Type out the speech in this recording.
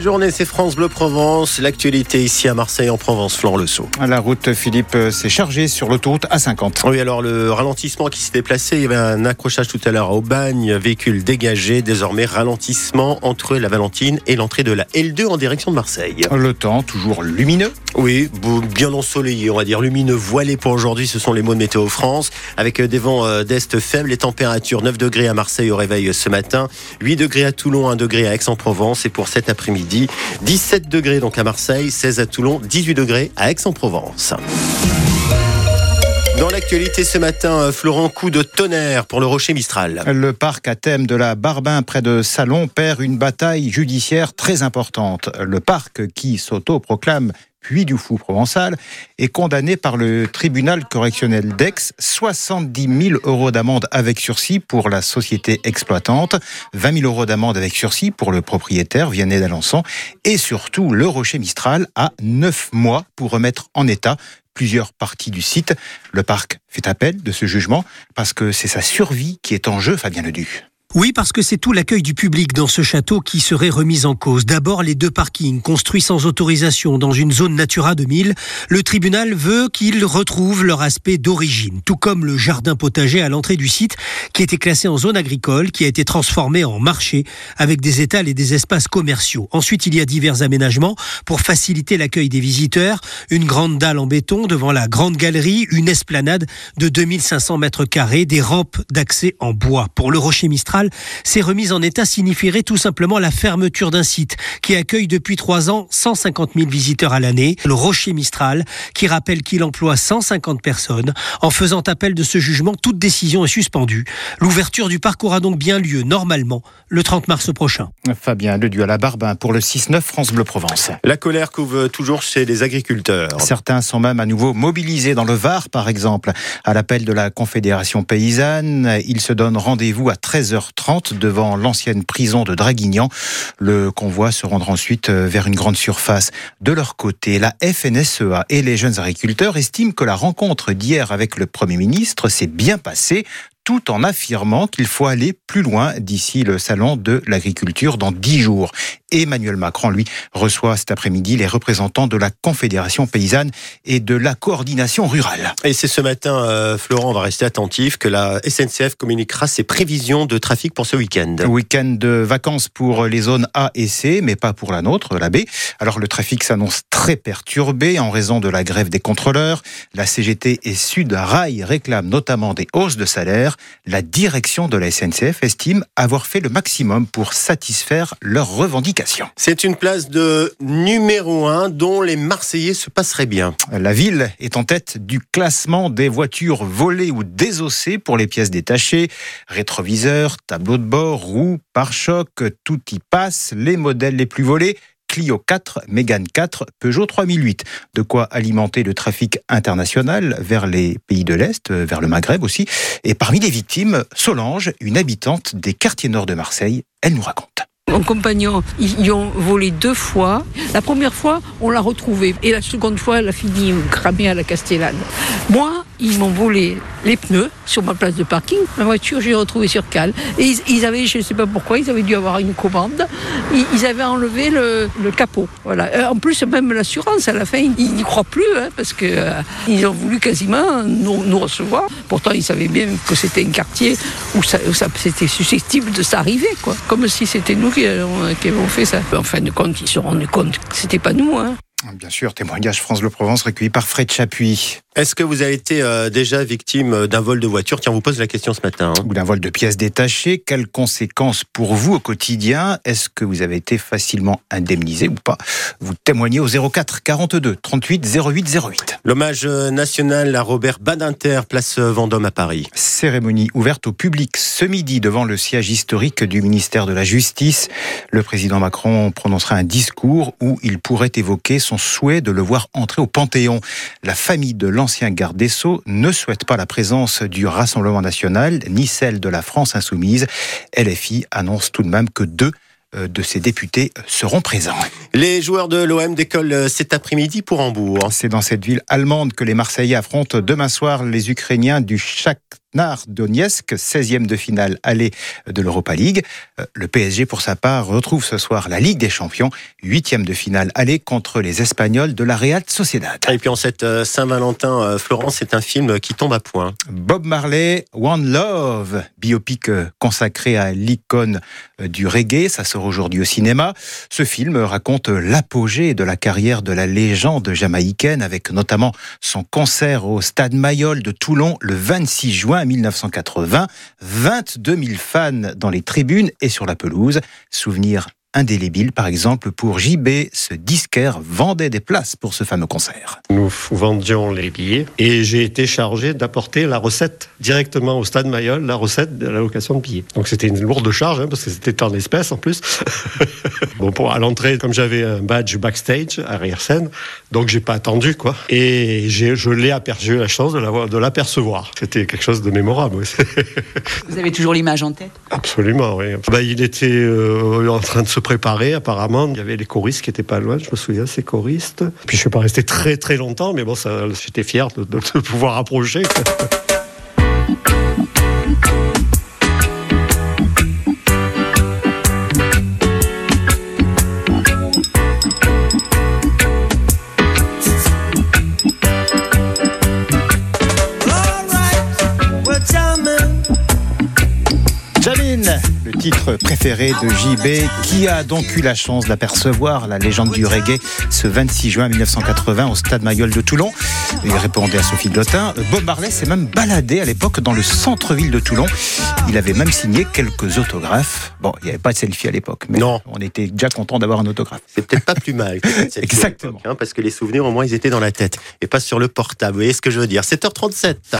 Journée, c'est France Bleu Provence. L'actualité ici à Marseille, en Provence, Flore Le Sceau. La route, Philippe, euh, s'est chargée sur l'autoroute A50. Oui, alors le ralentissement qui s'est déplacé, il y avait un accrochage tout à l'heure au bagne, véhicule dégagé, désormais ralentissement entre la Valentine et l'entrée de la L2 en direction de Marseille. Le temps, toujours lumineux. Oui, bien ensoleillé, on va dire lumineux, voilé pour aujourd'hui, ce sont les mots de Météo France, avec euh, des vents euh, d'est faibles, les températures 9 degrés à Marseille au réveil ce matin, 8 degrés à Toulon, 1 degré à Aix-en-Provence, et pour cet après-midi, 17 degrés donc à Marseille, 16 à Toulon, 18 degrés à Aix-en-Provence. Dans l'actualité ce matin, euh, Florent, coup de tonnerre pour le Rocher Mistral. Le parc à thème de la Barbin près de Salon perd une bataille judiciaire très importante. Le parc qui s'auto-proclame puis du fou provençal, est condamné par le tribunal correctionnel d'Aix 70 000 euros d'amende avec sursis pour la société exploitante, 20 000 euros d'amende avec sursis pour le propriétaire Vianney d'Alençon et surtout le Rocher Mistral a 9 mois pour remettre en état plusieurs parties du site. Le parc fait appel de ce jugement parce que c'est sa survie qui est en jeu, Fabien Leduc. Oui, parce que c'est tout l'accueil du public dans ce château qui serait remis en cause. D'abord, les deux parkings construits sans autorisation dans une zone Natura 2000. Le tribunal veut qu'ils retrouvent leur aspect d'origine, tout comme le jardin potager à l'entrée du site qui était classé en zone agricole, qui a été transformé en marché avec des étals et des espaces commerciaux. Ensuite, il y a divers aménagements pour faciliter l'accueil des visiteurs. Une grande dalle en béton devant la grande galerie, une esplanade de 2500 mètres carrés, des rampes d'accès en bois. Pour le Rocher Mistral, ces remises en état signifieraient tout simplement la fermeture d'un site qui accueille depuis trois ans 150 000 visiteurs à l'année, le Rocher Mistral, qui rappelle qu'il emploie 150 personnes. En faisant appel de ce jugement, toute décision est suspendue. L'ouverture du parc aura donc bien lieu normalement le 30 mars prochain. Fabien Ledu à la Barbin pour le 6-9 France Bleu Provence. La colère couvre toujours chez les agriculteurs. Certains sont même à nouveau mobilisés dans le Var, par exemple. À l'appel de la Confédération paysanne, ils se donnent rendez-vous à 13h 30 devant l'ancienne prison de Draguignan. Le convoi se rendra ensuite euh, vers une grande surface. De leur côté, la FNSEA et les jeunes agriculteurs estiment que la rencontre d'hier avec le Premier ministre s'est bien passée tout en affirmant qu'il faut aller plus loin d'ici le salon de l'agriculture dans dix jours. Emmanuel Macron, lui, reçoit cet après-midi les représentants de la Confédération paysanne et de la coordination rurale. Et c'est ce matin, euh, Florent, on va rester attentif, que la SNCF communiquera ses prévisions de trafic pour ce week-end. Week-end de vacances pour les zones A et C, mais pas pour la nôtre, la B. Alors le trafic s'annonce très perturbé en raison de la grève des contrôleurs. La CGT et Sud Rail réclament notamment des hausses de salaire. La direction de la SNCF estime avoir fait le maximum pour satisfaire leurs revendications. C'est une place de numéro un dont les Marseillais se passeraient bien. La ville est en tête du classement des voitures volées ou désossées pour les pièces détachées. Rétroviseurs, tableau de bord, roues, pare-choc, tout y passe. Les modèles les plus volés Clio 4, Mégane 4, Peugeot 3008. De quoi alimenter le trafic international vers les pays de l'Est, vers le Maghreb aussi. Et parmi les victimes, Solange, une habitante des quartiers nord de Marseille, elle nous raconte. Mon compagnon, ils ont volé deux fois. La première fois, on l'a retrouvé. Et la seconde fois, elle a fini cramée à la Castellane. Moi, ils m'ont volé les pneus sur ma place de parking. Ma voiture, j'ai retrouvé sur cale. Et ils, avaient, je ne sais pas pourquoi, ils avaient dû avoir une commande. Ils, avaient enlevé le, capot. Voilà. Euh, en plus, même l'assurance, à la fin, ils n'y croient plus, hein, parce qu'ils euh, ont voulu quasiment nous, recevoir. Pourtant, ils savaient bien que c'était un quartier où, c'était susceptible de s'arriver. Comme si c'était nous qui, avons fait ça. En fin de compte, ils se sont rendus compte que c'était pas nous. Hein. Bien sûr, témoignage France Le Provence recueilli par Fred Chapuis. Est-ce que vous avez été euh, déjà victime d'un vol de voiture? Tiens, on vous pose la question ce matin. Hein. Ou d'un vol de pièces détachées. Quelles conséquences pour vous au quotidien? Est-ce que vous avez été facilement indemnisé ou pas? Vous témoignez au 04 42 38 08 08. L'hommage national à Robert Badinter, place Vendôme à Paris. Cérémonie ouverte au public ce midi devant le siège historique du ministère de la Justice. Le président Macron prononcera un discours où il pourrait évoquer son souhait de le voir entrer au Panthéon. La famille de l'ancien l'ancien garde des Sceaux ne souhaite pas la présence du Rassemblement national ni celle de la France insoumise. LFI annonce tout de même que deux euh, de ses députés seront présents. Les joueurs de l'OM décollent cet après-midi pour Hambourg. C'est dans cette ville allemande que les Marseillais affrontent demain soir les Ukrainiens du Shakhtar Donetsk, 16e de finale aller de l'Europa League. Euh, le PSG, pour sa part, retrouve ce soir la Ligue des Champions, 8e de finale aller contre les Espagnols de la Real Sociedad. Et puis en cette euh, Saint-Valentin, euh, Florence, c'est un film qui tombe à point. Bob Marley, One Love, biopic consacré à l'icône du reggae, ça sort aujourd'hui au cinéma. Ce film raconte l'apogée de la carrière de la légende jamaïcaine avec notamment son concert au Stade Mayol de Toulon le 26 juin 1980. 22 000 fans dans les tribunes et sur la pelouse. Souvenir indélébile, par exemple, pour JB, ce disquaire vendait des places pour ce fameux concert. Nous vendions les billets et j'ai été chargé d'apporter la recette directement au stade Mayol, la recette de la location de billets. Donc c'était une lourde charge hein, parce que c'était en espèces en plus. bon, à l'entrée, comme j'avais un badge backstage, arrière scène, donc j'ai pas attendu quoi. Et je l'ai aperçu, la chance de l'apercevoir. C'était quelque chose de mémorable. Vous avez toujours l'image en tête? Absolument, oui. Bah, il était euh, en train de se préparer apparemment. Il y avait les choristes qui étaient pas loin, je me souviens, ces choristes. Puis je suis pas resté très très longtemps, mais bon, j'étais fier de, de, de pouvoir approcher. titre préféré de JB, qui a donc eu la chance d'apercevoir la légende du reggae ce 26 juin 1980 au stade Mayol de Toulon. Il répondait à Sophie Glotin. Bob Marley s'est même baladé à l'époque dans le centre-ville de Toulon. Il avait même signé quelques autographes. Bon, il n'y avait pas de selfie à l'époque, mais non. on était déjà content d'avoir un autographe. C'est peut-être pas plus mal. Exactement. Hein, parce que les souvenirs, au moins, ils étaient dans la tête et pas sur le portable. Vous voyez ce que je veux dire? 7h37.